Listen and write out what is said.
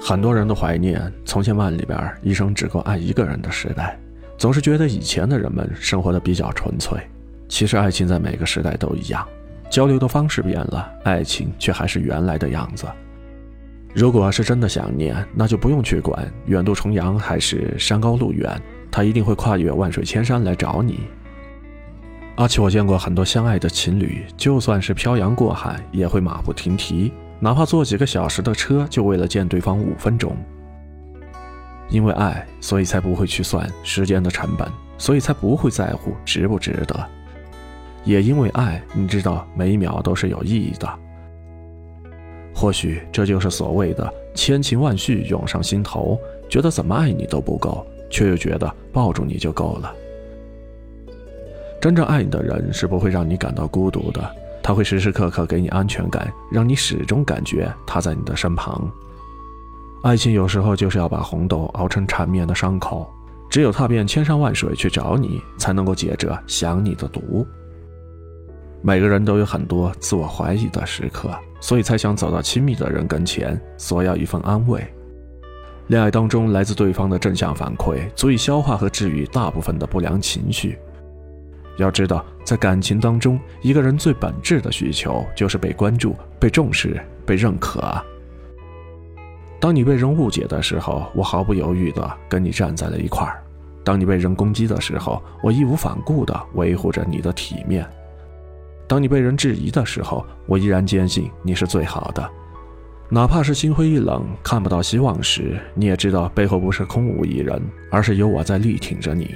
很多人都怀念从前万里边一生只够爱一个人的时代，总是觉得以前的人们生活的比较纯粹。其实爱情在每个时代都一样，交流的方式变了，爱情却还是原来的样子。如果是真的想念，那就不用去管远渡重洋还是山高路远，他一定会跨越万水千山来找你。而且我见过很多相爱的情侣，就算是漂洋过海，也会马不停蹄。哪怕坐几个小时的车，就为了见对方五分钟。因为爱，所以才不会去算时间的成本，所以才不会在乎值不值得。也因为爱，你知道每一秒都是有意义的。或许这就是所谓的千情万绪涌上心头，觉得怎么爱你都不够，却又觉得抱住你就够了。真正爱你的人是不会让你感到孤独的。他会时时刻刻给你安全感，让你始终感觉他在你的身旁。爱情有时候就是要把红豆熬成缠绵的伤口，只有踏遍千山万水去找你，才能够解这想你的毒。每个人都有很多自我怀疑的时刻，所以才想走到亲密的人跟前，索要一份安慰。恋爱当中来自对方的正向反馈，足以消化和治愈大部分的不良情绪。要知道，在感情当中，一个人最本质的需求就是被关注、被重视、被认可。当你被人误解的时候，我毫不犹豫地跟你站在了一块儿；当你被人攻击的时候，我义无反顾地维护着你的体面；当你被人质疑的时候，我依然坚信你是最好的。哪怕是心灰意冷、看不到希望时，你也知道背后不是空无一人，而是有我在力挺着你。